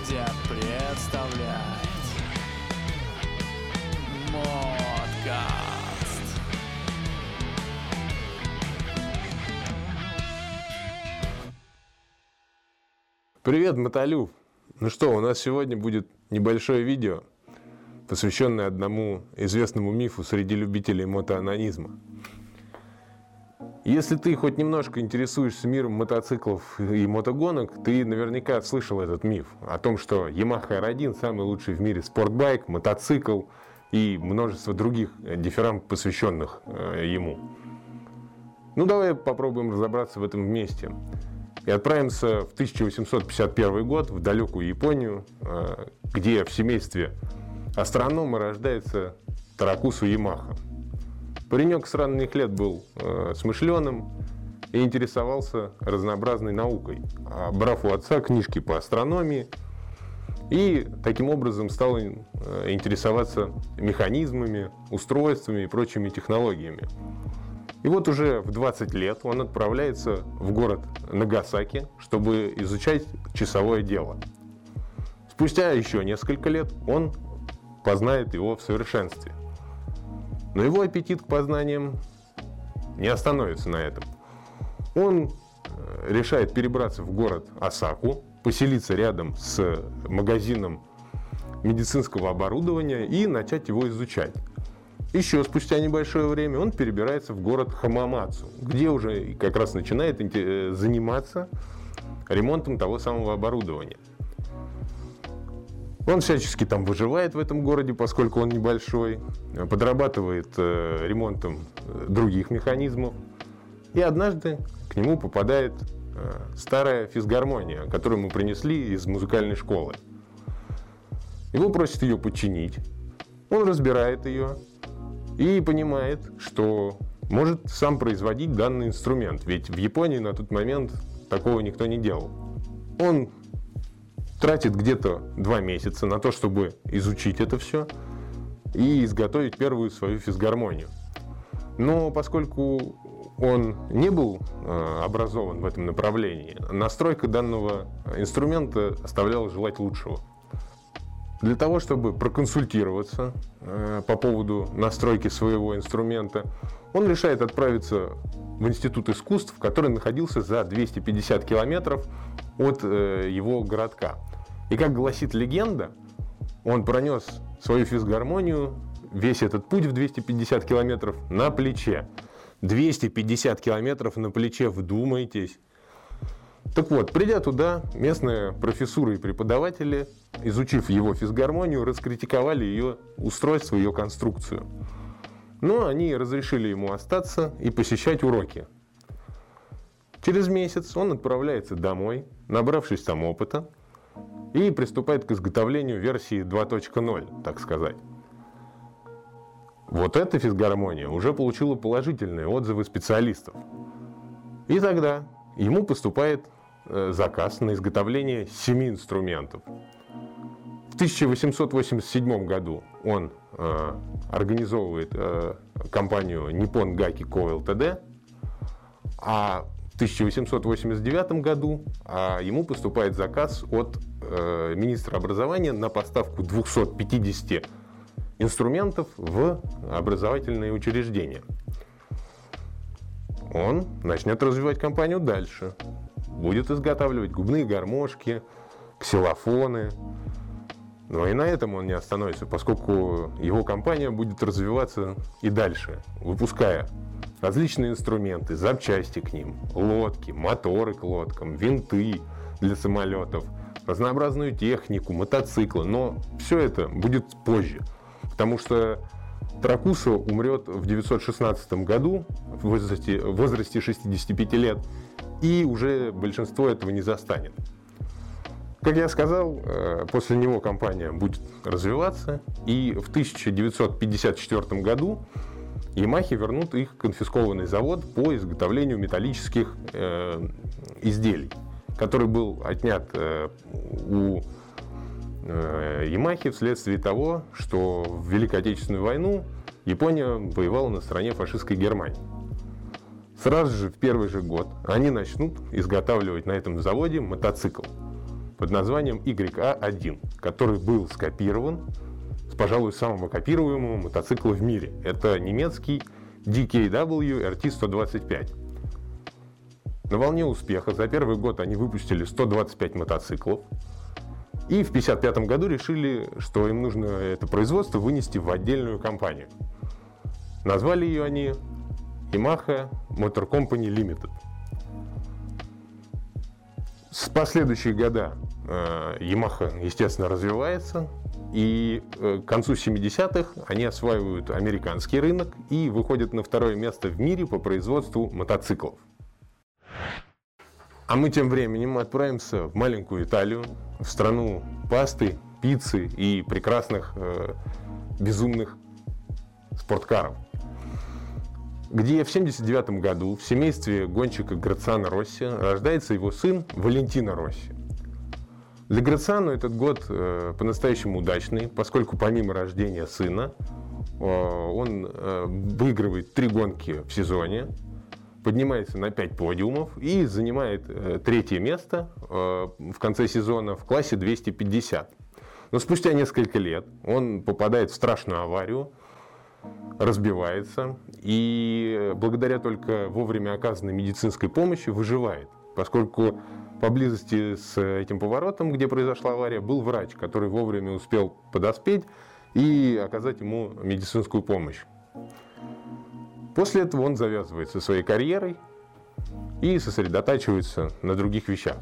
Медиа представляет Модкаст Привет, Мотолюб! Ну что, у нас сегодня будет небольшое видео, посвященное одному известному мифу среди любителей мотоанонизма. Если ты хоть немножко интересуешься миром мотоциклов и мотогонок, ты наверняка слышал этот миф о том, что Yamaha R1 самый лучший в мире спортбайк, мотоцикл и множество других дифферам, посвященных э, ему. Ну давай попробуем разобраться в этом вместе. И отправимся в 1851 год в далекую Японию, э, где в семействе астронома рождается Таракусу Ямаха. Паренек с ранних лет был э, смышленым и интересовался разнообразной наукой, а брав у отца книжки по астрономии, и таким образом стал э, интересоваться механизмами, устройствами и прочими технологиями. И вот уже в 20 лет он отправляется в город Нагасаки, чтобы изучать часовое дело. Спустя еще несколько лет он познает его в совершенстве. Но его аппетит к познаниям не остановится на этом. Он э, решает перебраться в город Осаку, поселиться рядом с магазином медицинского оборудования и начать его изучать. Еще спустя небольшое время он перебирается в город Хамамацу, где уже как раз начинает э, заниматься ремонтом того самого оборудования. Он всячески там выживает в этом городе, поскольку он небольшой, подрабатывает э, ремонтом э, других механизмов. И однажды к нему попадает э, старая физгармония, которую мы принесли из музыкальной школы. Его просят ее починить. Он разбирает ее и понимает, что может сам производить данный инструмент. Ведь в Японии на тот момент такого никто не делал. Он тратит где-то два месяца на то, чтобы изучить это все и изготовить первую свою физгармонию. Но поскольку он не был э, образован в этом направлении, настройка данного инструмента оставляла желать лучшего. Для того, чтобы проконсультироваться э, по поводу настройки своего инструмента, он решает отправиться в Институт искусств, который находился за 250 километров от э, его городка. И как гласит легенда, он пронес свою физгармонию, весь этот путь в 250 километров на плече. 250 километров на плече, вдумайтесь. Так вот, придя туда, местные профессуры и преподаватели, изучив его физгармонию, раскритиковали ее устройство, ее конструкцию. Но они разрешили ему остаться и посещать уроки. Через месяц он отправляется домой, набравшись там опыта, и приступает к изготовлению версии 2.0, так сказать. Вот эта физгармония уже получила положительные отзывы специалистов. И тогда ему поступает заказ на изготовление семи инструментов. В 1887 году он э, организовывает э, компанию Nippon Gaki Co. Ltd., а 1889 году а ему поступает заказ от э, министра образования на поставку 250 инструментов в образовательные учреждения. Он начнет развивать компанию дальше. Будет изготавливать губные гармошки, ксилофоны. Но и на этом он не остановится, поскольку его компания будет развиваться и дальше, выпуская различные инструменты, запчасти к ним, лодки, моторы к лодкам, винты для самолетов, разнообразную технику, мотоциклы. Но все это будет позже, потому что Тракуса умрет в 916 году в возрасте, в возрасте 65 лет, и уже большинство этого не застанет. Как я сказал, э, после него компания будет развиваться, и в 1954 году Ямахи вернут их конфискованный завод по изготовлению металлических э, изделий, который был отнят э, у э, Ямахи вследствие того, что в Великой Отечественную войну Япония воевала на стороне фашистской Германии. Сразу же в первый же год они начнут изготавливать на этом заводе мотоцикл. под названием YA1, который был скопирован с, пожалуй, самого копируемого мотоцикла в мире. Это немецкий DKW RT-125. На волне успеха за первый год они выпустили 125 мотоциклов. И в 1955 году решили, что им нужно это производство вынести в отдельную компанию. Назвали ее они Yamaha Motor Company Limited. С последующие года э, Yamaha, естественно, развивается, и э, к концу 70-х они осваивают американский рынок и выходят на второе место в мире по производству мотоциклов. А мы тем временем отправимся в маленькую Италию, в страну пасты, пиццы и прекрасных э, безумных спорткаров где в 1979 году в семействе гонщика Грациана Росси рождается его сын Валентино Росси. Для Грациано этот год э, по-настоящему удачный, поскольку помимо рождения сына э, он э, выигрывает три гонки в сезоне, поднимается на 5 подиумов и занимает э, третье место э, в конце сезона в классе 250. Но спустя несколько лет он попадает в страшную аварию, разбивается и благодаря только вовремя оказанной медицинской помощи выживает, поскольку поблизости с этим поворотом, где произошла авария, был врач, который вовремя успел подоспеть и оказать ему медицинскую помощь. После этого он завязывает со своей карьерой и сосредотачивается на других вещах.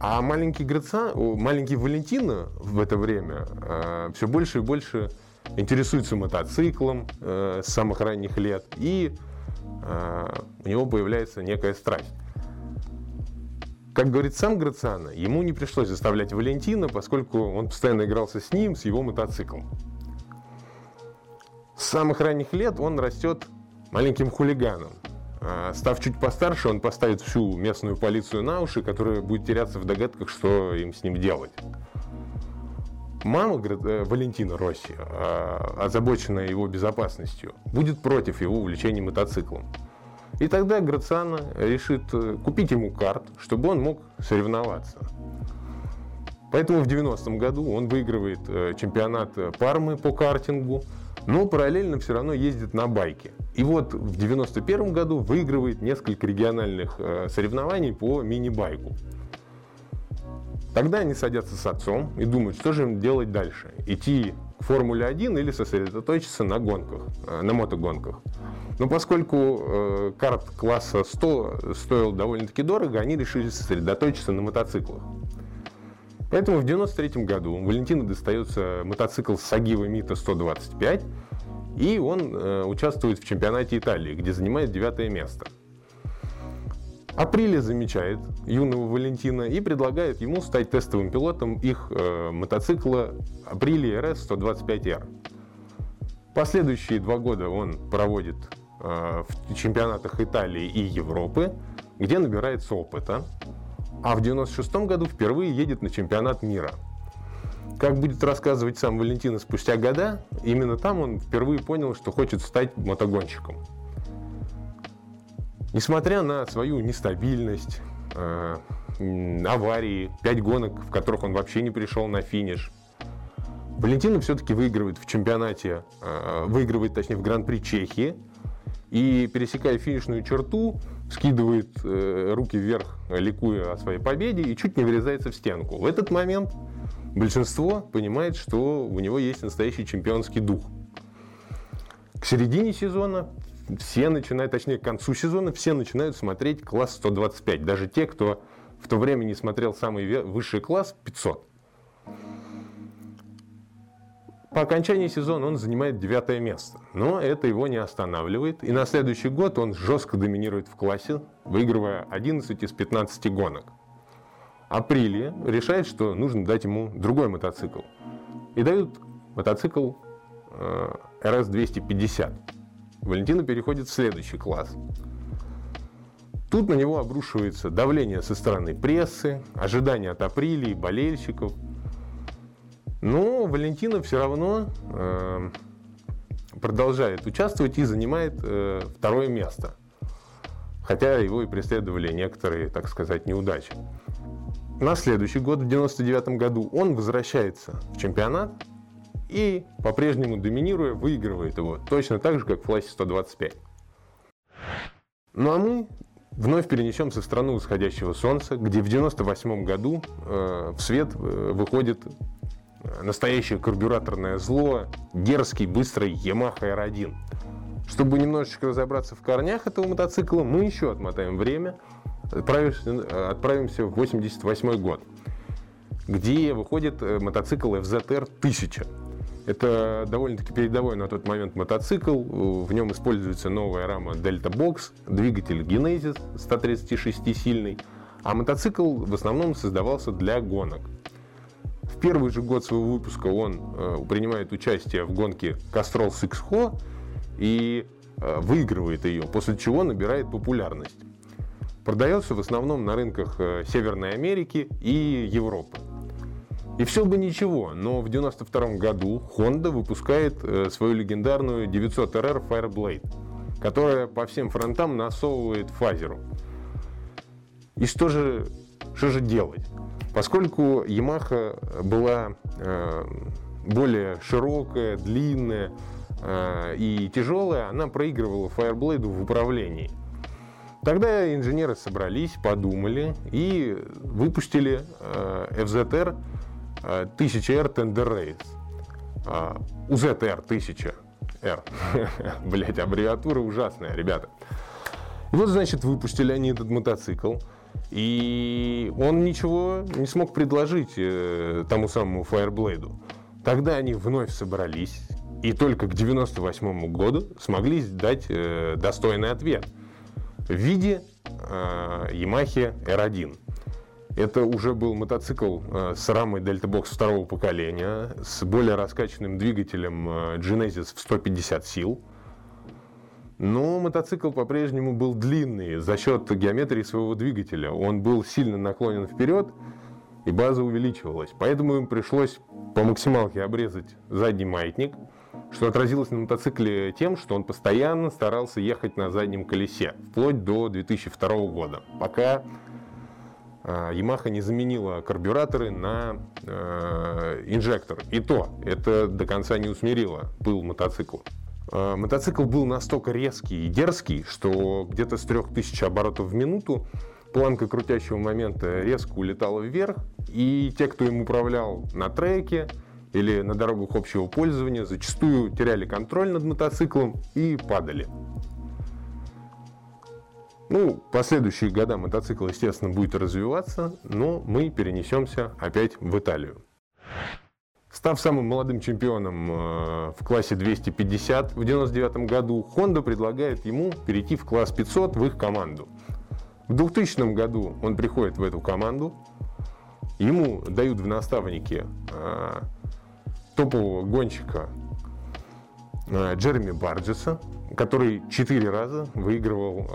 А маленький Граца, маленький Валентина в это время э, все больше и больше интересуется мотоциклом э, с самых ранних лет, и э, у него появляется некая страсть. Как говорит сам Грациано, ему не пришлось заставлять Валентина, поскольку он постоянно игрался с ним, с его мотоциклом. С самых ранних лет он растет маленьким хулиганом. А, став чуть постарше, он поставит всю местную полицию на уши, которая будет теряться в догадках, что им с ним делать. Мама, говорит, э, Валентина Росси, а, озабоченная его безопасностью, будет против его увлечения мотоциклом. И тогда Грациано решит э, купить ему карт, чтобы он мог соревноваться. Поэтому в 90-м году он выигрывает э, чемпионат Пармы по картингу, но параллельно все равно ездит на байке. И вот в 91 году выигрывает несколько региональных соревнований по мини-байку. Тогда они садятся с отцом и думают, что же им делать дальше. Идти к Формуле 1 или сосредоточиться на гонках, э, на мотогонках. Но поскольку э, карт класса 100 стоил довольно-таки дорого, они решили сосредоточиться на мотоциклах. Поэтому в 1993 году Валентину достается мотоцикл Сагива Мита 125, и он э, участвует в чемпионате Италии, где занимает девятое место. Априле замечает юного Валентина и предлагает ему стать тестовым пилотом их э, мотоцикла Априле RS 125R. Последующие два года он проводит э, в чемпионатах Италии и Европы, где набирается опыта. А в 1996 году впервые едет на чемпионат мира. Как будет рассказывать сам Валентина спустя года, именно там он впервые понял, что хочет стать мотогонщиком. Несмотря на свою нестабильность, э, аварии, пять гонок, в которых он вообще не пришел на финиш, Валентина все-таки выигрывает в чемпионате, э, выигрывает, точнее, в Гран-при Чехии, и, пересекая финишную черту, скидывает э, руки вверх, ликуя о своей победе, и чуть не врезается в стенку. В этот момент большинство понимает, что у него есть настоящий чемпионский дух. К середине сезона все начинают, точнее, к концу сезона все начинают смотреть класс 125. Даже те, кто в то время не смотрел самый высший класс 500. По окончании сезона он занимает девятое место, но это его не останавливает. И на следующий год он жестко доминирует в классе, выигрывая 11 из 15 гонок. Априлия решает, что нужно дать ему другой мотоцикл. И дают мотоцикл э, RS-250. Валентина переходит в следующий класс. Тут на него обрушивается давление со стороны прессы, ожидания от апрелии, болельщиков. Но Валентина все равно э, продолжает участвовать и занимает э, второе место. Хотя его и преследовали некоторые, так сказать, неудачи. на следующий год, в 99 году, он возвращается в чемпионат и по-прежнему доминируя, выигрывает его. Точно так же, как в классе 125. Ну а мы вновь перенесемся в страну восходящего солнца, где в 98 году э, в свет э, выходит настоящее карбюраторное зло, дерзкий, быстрый Yamaha R1. Чтобы немножечко разобраться в корнях этого мотоцикла, мы еще отмотаем время, отправимся, отправимся в 88 год, где выходит э, мотоцикл FZR 1000. Это довольно-таки передовой на тот момент мотоцикл. В нем используется новая рама Delta Box, двигатель Genesis 136-сильный. А мотоцикл в основном создавался для гонок. В первый же год своего выпуска он э, принимает участие в гонке Castrol Six Ho и э, выигрывает ее, после чего набирает популярность. Продается в основном на рынках э, Северной Америки и Европы. И все бы ничего, но в 1992 году Honda выпускает э, свою легендарную 900RR Fireblade, которая по всем фронтам насовывает фазеру. И что же, что же делать? Поскольку Yamaha была э, более широкая, длинная э, и тяжелая, она проигрывала Fireblade в управлении. Тогда инженеры собрались, подумали и выпустили э, FZR 1000R Tender Race. UZR 1000R. Блять, аббревиатура ужасная, ребята. И вот, значит, выпустили они этот мотоцикл. И он ничего не смог предложить э, тому самому Fireblade. Тогда они вновь собрались и только к 98 году смогли дать э, достойный ответ в виде э, Yamaha R1. Это уже был мотоцикл э, с рамой Delta Box второго поколения, с более раскачанным двигателем э, Genesis в 150 сил – но мотоцикл по-прежнему был длинный за счет геометрии своего двигателя. Он был сильно наклонен вперед, и база увеличивалась. Поэтому им пришлось по максималке обрезать задний маятник, что отразилось на мотоцикле тем, что он постоянно старался ехать на заднем колесе, вплоть до 2002 года, пока Yamaha не заменила карбюраторы на э, инжектор. И то, это до конца не усмирило пыл мотоцикла. Э, мотоцикл был настолько резкий и дерзкий, что где-то с 3000 оборотов в минуту планка крутящего момента резко улетала вверх, и те, кто им управлял на треке или на дорогах общего пользования, зачастую теряли контроль над мотоциклом и падали. Ну, последующие года мотоцикл, естественно, будет развиваться, но мы перенесемся опять в Италию. Став самым молодым чемпионом э, в классе 250 в 1999 году, Honda предлагает ему перейти в класс 500 в их команду. В 2000 году он приходит в эту команду, ему дают в наставники э, топового гонщика Джереми Барджеса, который четыре раза выигрывал...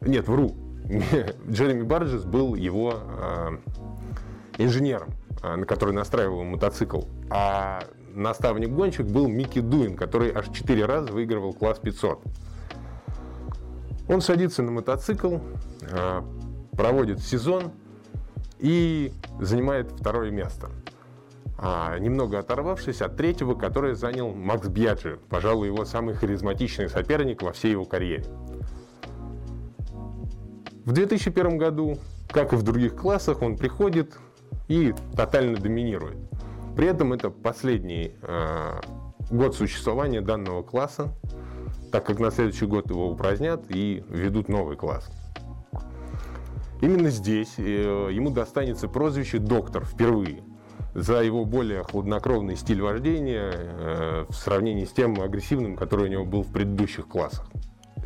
Нет, вру. Джереми Барджес был его инженером а, на который настраивал мотоцикл. А наставник-гонщик был Микки Дуин, который аж 4 раза выигрывал класс 500. Он садится на мотоцикл, проводит сезон и занимает второе место. А, немного оторвавшись от третьего, который занял Макс Бьяджи, пожалуй, его самый харизматичный соперник во всей его карьере. В 2001 году, как и в других классах, он приходит, и тотально доминирует. При этом это последний э, год существования данного класса, так как на следующий год его упразднят и введут новый класс. Именно здесь э, ему достанется прозвище «доктор» впервые за его более хладнокровный стиль вождения э, в сравнении с тем агрессивным, который у него был в предыдущих классах.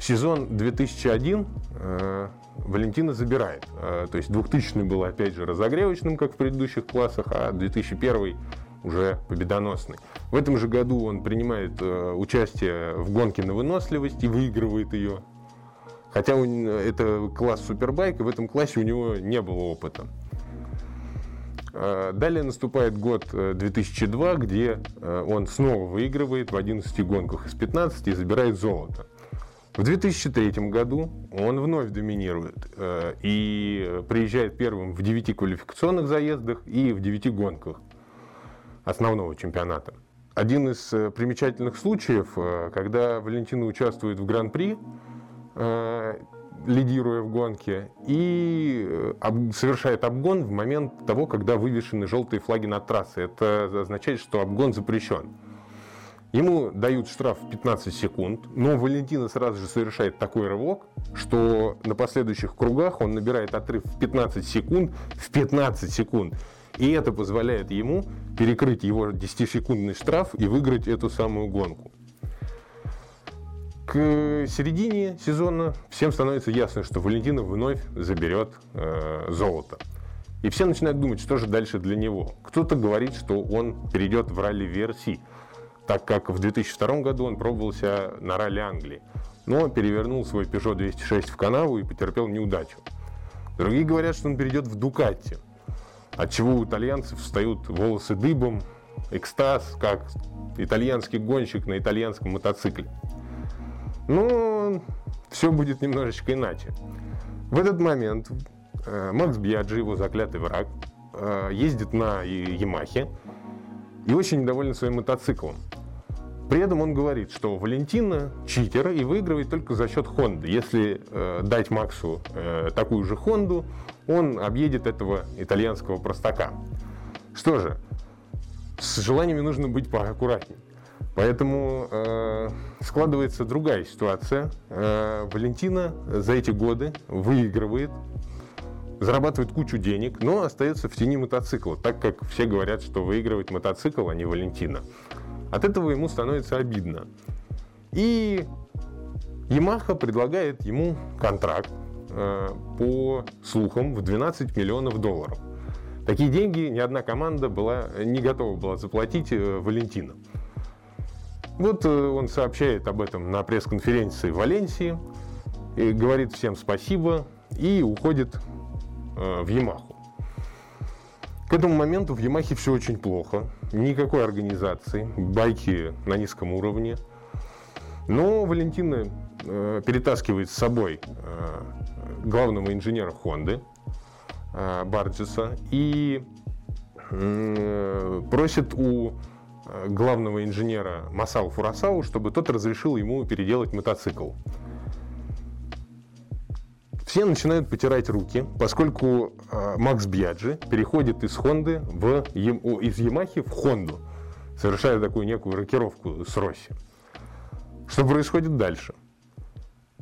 Сезон 2001 э, Валентина забирает. Э, то есть 2000 был опять же разогревочным, как в предыдущих классах, а 2001 уже победоносный. В этом же году он принимает э, участие в гонке на выносливость и выигрывает ее. Хотя он, это класс супербайк, и в этом классе у него не было опыта. Э, далее наступает год 2002, где он снова выигрывает в 11 гонках из 15 и забирает золото. В 2003 году он вновь доминирует э, и приезжает первым в 9 квалификационных заездах и в 9 гонках основного чемпионата. Один из э, примечательных случаев, э, когда Валентина участвует в Гран-при, э, лидируя в гонке, и совершает обгон в момент того, когда вывешены желтые флаги над трассой. Это означает, что обгон запрещен. Ему дают штраф в 15 секунд, но Валентина сразу же совершает такой рывок, что на последующих кругах он набирает отрыв в 15 секунд, в 15 секунд. И это позволяет ему перекрыть его 10-секундный штраф и выиграть эту самую гонку. К середине сезона всем становится ясно, что Валентина вновь заберет э, золото. И все начинают думать, что же дальше для него. Кто-то говорит, что он перейдет в ралли версии так как в 2002 году он пробовался на ралли Англии, но перевернул свой Peugeot 206 в канаву и потерпел неудачу. Другие говорят, что он перейдет в Дукатти, от чего у итальянцев встают волосы дыбом, экстаз, как итальянский гонщик на итальянском мотоцикле. Но все будет немножечко иначе. В этот момент э, Макс Бьяджи, его заклятый враг, э, ездит на Ямахе и очень недоволен своим мотоциклом. При этом он говорит, что Валентина читер и выигрывает только за счет Хонды. Если э, дать Максу э, такую же Хонду, он объедет этого итальянского простака. Что же, с желаниями нужно быть поаккуратнее. Поэтому э, складывается другая ситуация. Э, Валентина за эти годы выигрывает, зарабатывает кучу денег, но остается в тени мотоцикла, так как все говорят, что выигрывает мотоцикл, а не Валентина. От этого ему становится обидно. И Yamaha предлагает ему контракт э, по слухам в 12 миллионов долларов. Такие деньги ни одна команда была, не готова была заплатить э, Валентина. Вот э, он сообщает об этом на пресс-конференции в Валенсии, говорит всем спасибо и уходит э, в Ямаху. К этому моменту в Ямахе все очень плохо. Никакой организации, байки на низком уровне. Но Валентина э, перетаскивает с собой главного инженера Хонды Барджеса и просит у главного инженера Масау Фурасау, чтобы тот разрешил ему переделать мотоцикл все начинают потирать руки, поскольку э, Макс Бьяджи переходит из Хонды в, из Ямахи в Хонду, совершая такую некую рокировку с Росси. Что происходит дальше?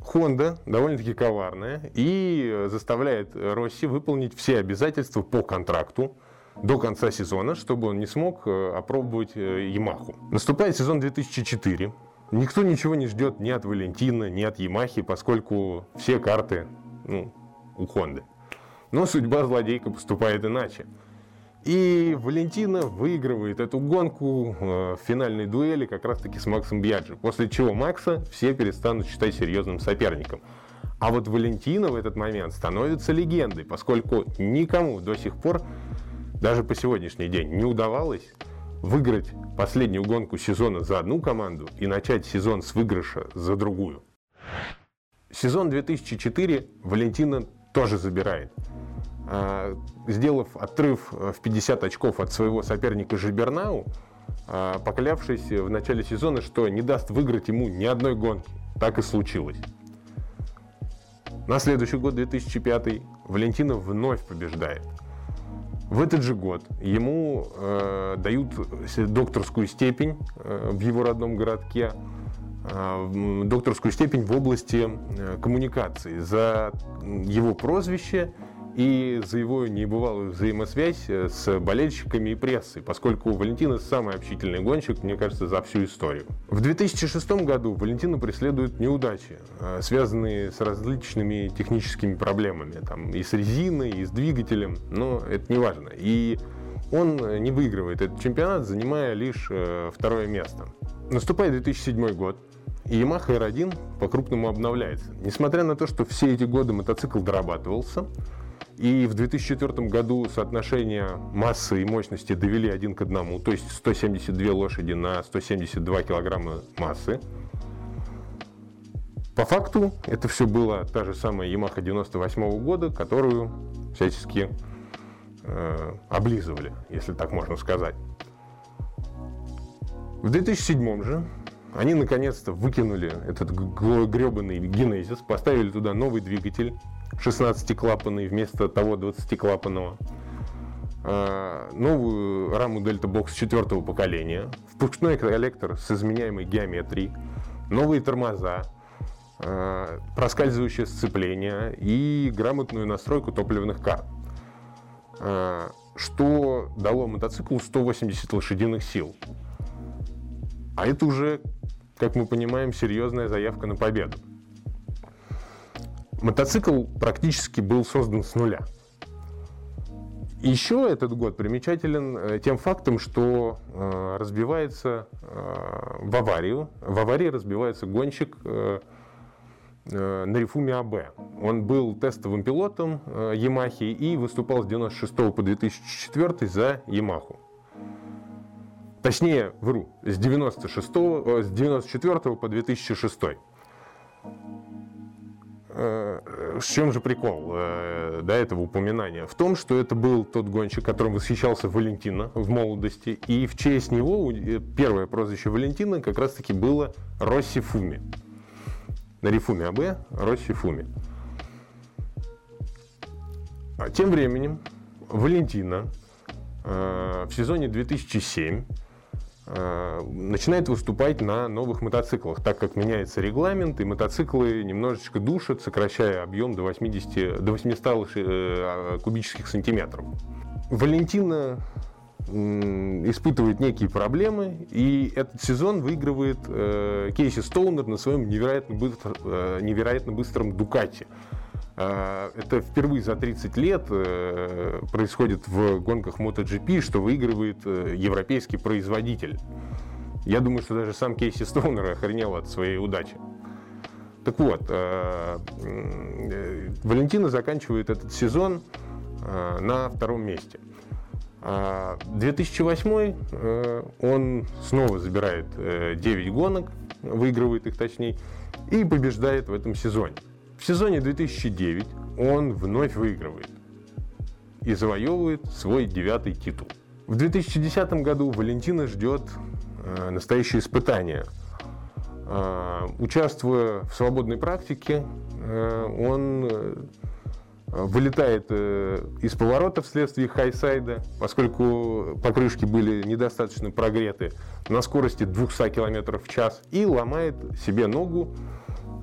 Хонда довольно-таки коварная и заставляет Росси выполнить все обязательства по контракту до конца сезона, чтобы он не смог э, опробовать э, Ямаху. Наступает сезон 2004. Никто ничего не ждет ни от Валентина, ни от Ямахи, поскольку все карты ну, у Хонды. Но судьба злодейка поступает иначе. И Валентина выигрывает эту гонку э, в финальной дуэли как раз-таки с Максом Бьяджи, после чего Макса все перестанут считать серьезным соперником. А вот Валентина в этот момент становится легендой, поскольку никому до сих пор, даже по сегодняшний день, не удавалось выиграть последнюю гонку сезона за одну команду и начать сезон с выигрыша за другую. Сезон 2004 Валентина тоже забирает. А, сделав отрыв в 50 очков от своего соперника Жибернау, а, поклявшись в начале сезона, что не даст выиграть ему ни одной гонки. Так и случилось. На следующий год, 2005, Валентина вновь побеждает. В этот же год ему э, дают докторскую степень э, в его родном городке, Э, докторскую степень в области э, коммуникации. За его прозвище и за его небывалую взаимосвязь э, с болельщиками и прессой, поскольку Валентина самый общительный гонщик, мне кажется, за всю историю. В 2006 году Валентина преследуют неудачи, связанные с различными техническими проблемами, там, и с резиной, и с двигателем, но это не важно. И он не выигрывает этот чемпионат, занимая лишь второе место. Наступает 2007 год. И Yamaha R1 по-крупному обновляется. Несмотря на то, что все эти годы мотоцикл дорабатывался, и в 2004 году соотношение массы и мощности довели один к одному, то есть 172 лошади на 172 килограмма массы. По факту это все было та же самая Yamaha 98 года, которую всячески э, облизывали, если так можно сказать. В 2007 же они наконец-то выкинули этот гребаный генезис, поставили туда новый двигатель 16-клапанный вместо того 20-клапанного, а, новую раму Delta Box четвертого поколения, впускной коллектор с изменяемой геометрией, новые тормоза, а, проскальзывающее сцепление и грамотную настройку топливных карт, а, что дало мотоциклу 180 лошадиных сил. А это уже, как мы понимаем, серьезная заявка на победу. Мотоцикл практически был создан с нуля. Еще этот год примечателен э, тем фактом, что э, разбивается э, в аварию. В аварии разбивается гонщик на Рифуме АБ. Он был тестовым пилотом Ямахи и выступал с 96 по 2004 за Ямаху. Точнее, вру, с 96 э, с 94 по 2006. Э, в чем же прикол э, до этого упоминания? В том, что это был тот гонщик, которым восхищался Валентина в молодости, и в честь него первое прозвище Валентина как раз-таки было Росси Фуми. На Рифуме АБ Росси Фуми. А тем временем Валентина в сезоне 2007 Э, начинает выступать на новых мотоциклах, так как меняется регламент, и мотоциклы немножечко душат, сокращая объем до, 80, до 800 э, кубических сантиметров. Валентина испытывает некие проблемы, и этот сезон выигрывает э, Кейси Стоунер на своем невероятно, быстро, э, невероятно быстром Дукате. А, это впервые за 30 лет э, происходит в гонках MotoGP, что выигрывает э, европейский производитель. Я думаю, что даже сам Кейси Стоунер охренел от своей удачи. Так вот, э, Валентина заканчивает этот сезон на втором месте. 2008 а он снова забирает 9 гонок, выигрывает их точнее, и побеждает в этом сезоне. В сезоне 2009 он вновь выигрывает и завоевывает свой девятый титул. В 2010 году Валентина ждет э, настоящее испытание. Э, участвуя в свободной практике, э, он э, вылетает э, из поворота вследствие хайсайда, поскольку покрышки были недостаточно прогреты на скорости 200 км в час, и ломает себе ногу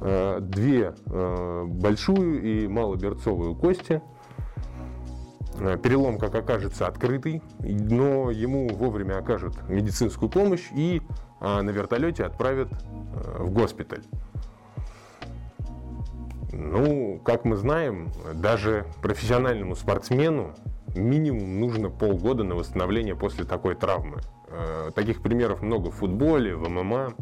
две э, большую и малоберцовую кости. Э, перелом, как окажется, открытый, но ему вовремя окажут медицинскую помощь и на вертолете отправят в госпиталь. Ну, как мы знаем, даже профессиональному спортсмену минимум нужно полгода на восстановление после такой травмы. Таких примеров много в футболе, в ММА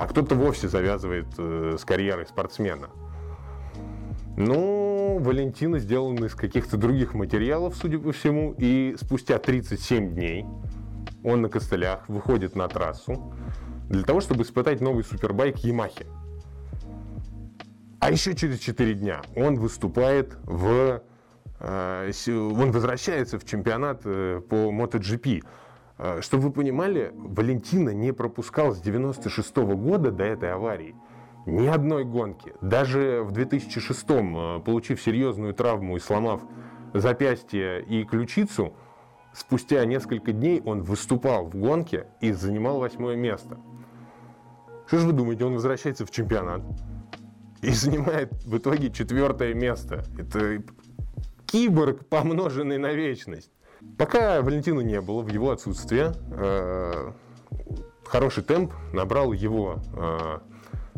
а кто-то вовсе завязывает э, с карьерой спортсмена. Ну, Валентина сделана из каких-то других материалов, судя по всему, и спустя 37 дней он на костылях выходит на трассу для того, чтобы испытать новый супербайк Ямахи. А еще через 4 дня он выступает в... Э, он возвращается в чемпионат э, по MotoGP. А, чтобы вы понимали, Валентина не пропускал с 96 -го года до этой аварии ни одной гонки. Даже в 2006-м, а, получив серьезную травму и сломав запястье и ключицу, спустя несколько дней он выступал в гонке и занимал восьмое место. Что же вы думаете, он возвращается в чемпионат и занимает в итоге четвертое место? Это киборг, помноженный на вечность. Пока Валентина не было, в его отсутствие, э, хороший темп набрал его э,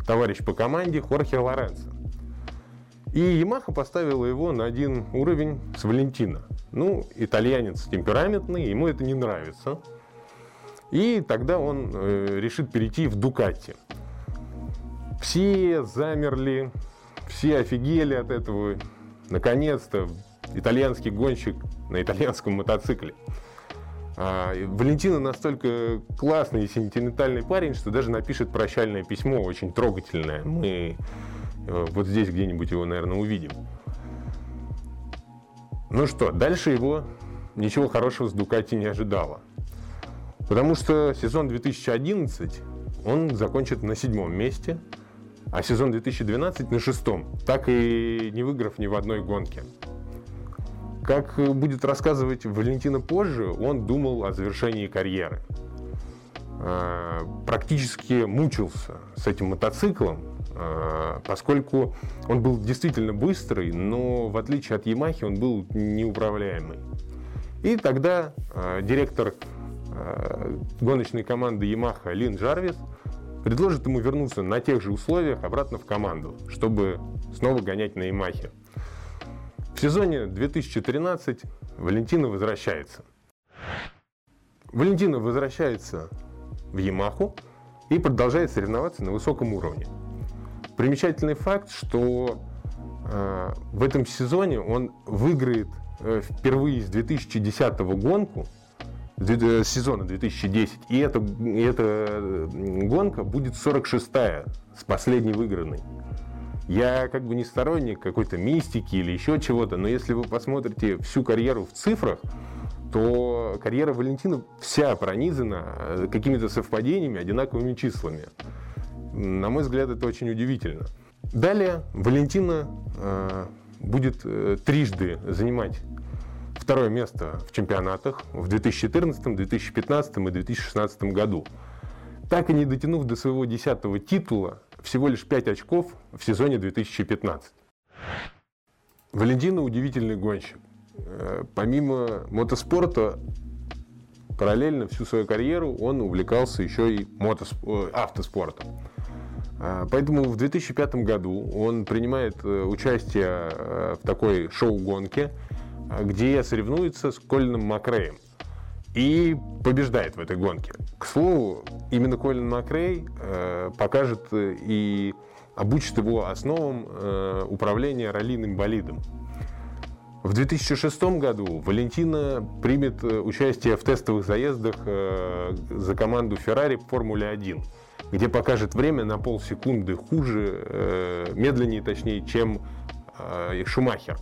товарищ по команде Хорхе Лоренцо. И Ямаха поставила его на один уровень с Валентина. Ну, итальянец темпераментный, ему это не нравится. И тогда он э, решит перейти в Дукати. Все замерли, все офигели от этого. Наконец-то итальянский гонщик на итальянском мотоцикле. А, Валентина настолько классный и сентиментальный парень, что даже напишет прощальное письмо, очень трогательное. Мы э, вот здесь где-нибудь его, наверное, увидим. Ну что, дальше его ничего хорошего с Дукати не ожидало. Потому что сезон 2011 он закончит на седьмом месте, а сезон 2012 на шестом, так и не выиграв ни в одной гонке. Как будет рассказывать Валентина позже, он думал о завершении карьеры. А, практически мучился с этим мотоциклом, а, поскольку он был действительно быстрый, но в отличие от Ямахи он был неуправляемый. И тогда директор гоночной команды Yamaha Лин Джарвис предложит ему вернуться на тех же условиях обратно в команду, чтобы снова гонять на Ямахе. В сезоне 2013 Валентина возвращается. Валентина возвращается в Ямаху и продолжает соревноваться на высоком уровне. Примечательный факт, что э, в этом сезоне он выиграет э, впервые с 2010 гонку, э, сезона 2010, и эта, и эта э, гонка будет 46-я с последней выигранной. Я как бы не сторонник какой-то мистики или еще чего-то, но если вы посмотрите всю карьеру в цифрах, то карьера Валентина вся пронизана э, какими-то совпадениями, одинаковыми числами. На мой взгляд, это очень удивительно. Далее Валентина э, будет э, трижды занимать второе место в чемпионатах в 2014, 2015 и 2016 году. Так и не дотянув до своего десятого титула, всего лишь 5 очков в сезоне 2015. Валентина удивительный гонщик. Э, помимо мотоспорта, параллельно всю свою карьеру он увлекался еще и мотосп... Э, автоспортом. Э, поэтому в 2005 году он принимает участие в такой шоу-гонке, где соревнуется с Колином Макреем и побеждает в этой гонке. К слову, именно Колин Макрей э, покажет и обучит его основам э, управления раллиным болидом. В 2006 году Валентина примет э, участие в тестовых заездах э, за команду Ferrari в Формуле 1, где покажет время на полсекунды хуже, э, медленнее точнее, чем э, Шумахер.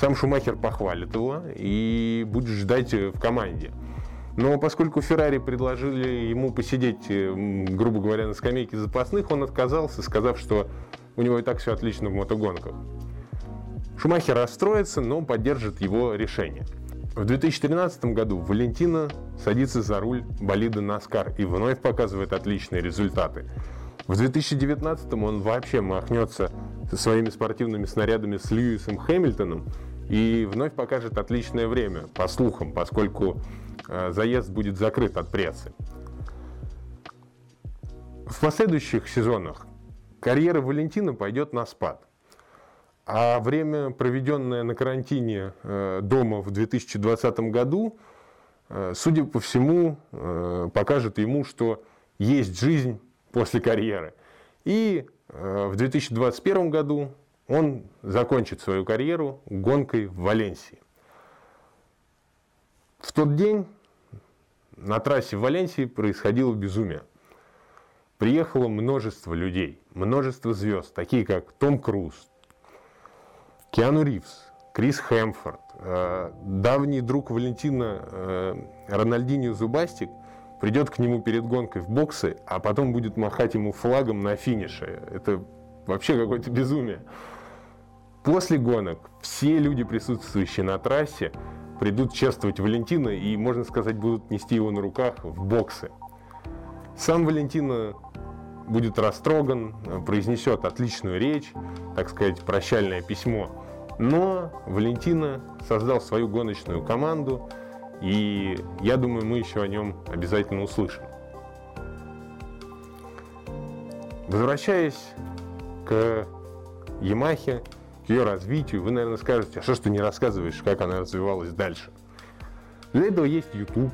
Сам Шумахер похвалит его и будет ждать в команде. Но поскольку Феррари предложили ему посидеть, э, грубо говоря, на скамейке запасных, он отказался, сказав, что у него и так все отлично в мотогонках. Шумахер расстроится, но поддержит его решение. В 2013 году Валентина садится за руль болида Наскар и вновь показывает отличные результаты. В 2019 он вообще махнется со своими спортивными снарядами с Льюисом Хэмилтоном и вновь покажет отличное время, по слухам, поскольку э, заезд будет закрыт от прессы. В последующих сезонах карьера Валентина пойдет на спад. А время, проведенное на карантине э, дома в 2020 году, э, судя по всему, покажет ему, что есть жизнь после карьеры. И в 2021 году он закончит свою карьеру гонкой в Валенсии. В тот день на трассе в Валенсии происходило безумие. Приехало множество людей, множество звезд, такие как Том Круз, Киану Ривз, Крис Хэмфорд, э, давний друг Валентина э, Рональдинho Зубастик придет к нему перед гонкой в боксы, а потом будет махать ему флагом на финише. Это вообще какое-то безумие. После гонок все люди, присутствующие на трассе, придут чествовать Валентина и, можно сказать, будут нести его на руках в боксы. Сам Валентина будет растроган, произнесет отличную речь, так сказать, прощальное письмо. Но Валентина создал свою гоночную команду, и я думаю, мы еще о нем обязательно услышим. Возвращаясь к Ямахе, ее развитию, вы, наверное, скажете, а что ж ты не рассказываешь, как она развивалась дальше? Для этого есть YouTube,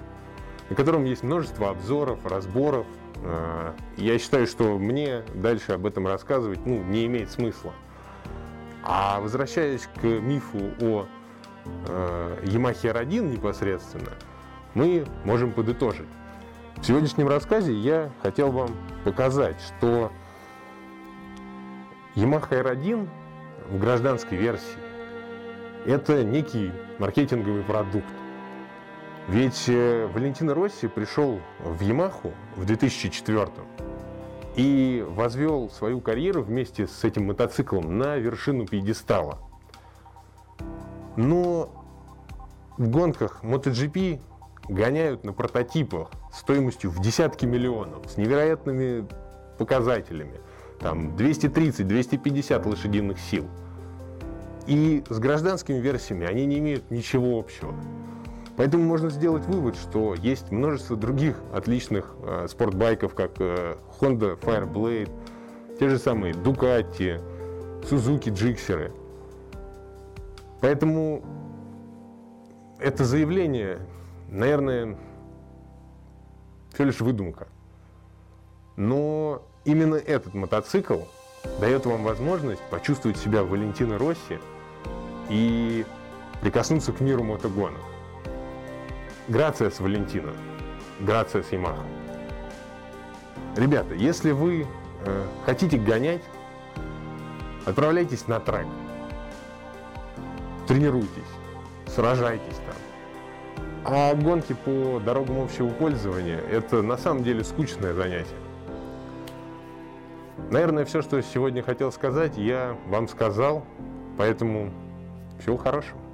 на котором есть множество обзоров, разборов. А, я считаю, что мне дальше об этом рассказывать ну, не имеет смысла. А возвращаясь к мифу о э, Yamaha R1 непосредственно, мы можем подытожить. В сегодняшнем рассказе я хотел вам показать, что Yamaha R1 в гражданской версии это некий маркетинговый продукт. Ведь э, Валентино Росси пришел в Ямаху в 2004 и возвел свою карьеру вместе с этим мотоциклом на вершину пьедестала. Но в гонках MotoGP гоняют на прототипах стоимостью в десятки миллионов, с невероятными показателями. Там 230-250 лошадиных сил. И с гражданскими версиями они не имеют ничего общего. Поэтому можно сделать вывод, что есть множество других отличных э, спортбайков, как э, Honda Fireblade, те же самые Ducati, Suzuki Gixxer. Поэтому это заявление, наверное, все лишь выдумка. Но именно этот мотоцикл дает вам возможность почувствовать себя Валентино Росси и прикоснуться к миру мотогонок. Грация с Валентина. Грация с Ямаха. Ребята, если вы э, хотите гонять, отправляйтесь на трек. Тренируйтесь, сражайтесь там. А гонки по дорогам общего пользования – это на самом деле скучное занятие. Наверное, все, что сегодня хотел сказать, я вам сказал, поэтому всего хорошего.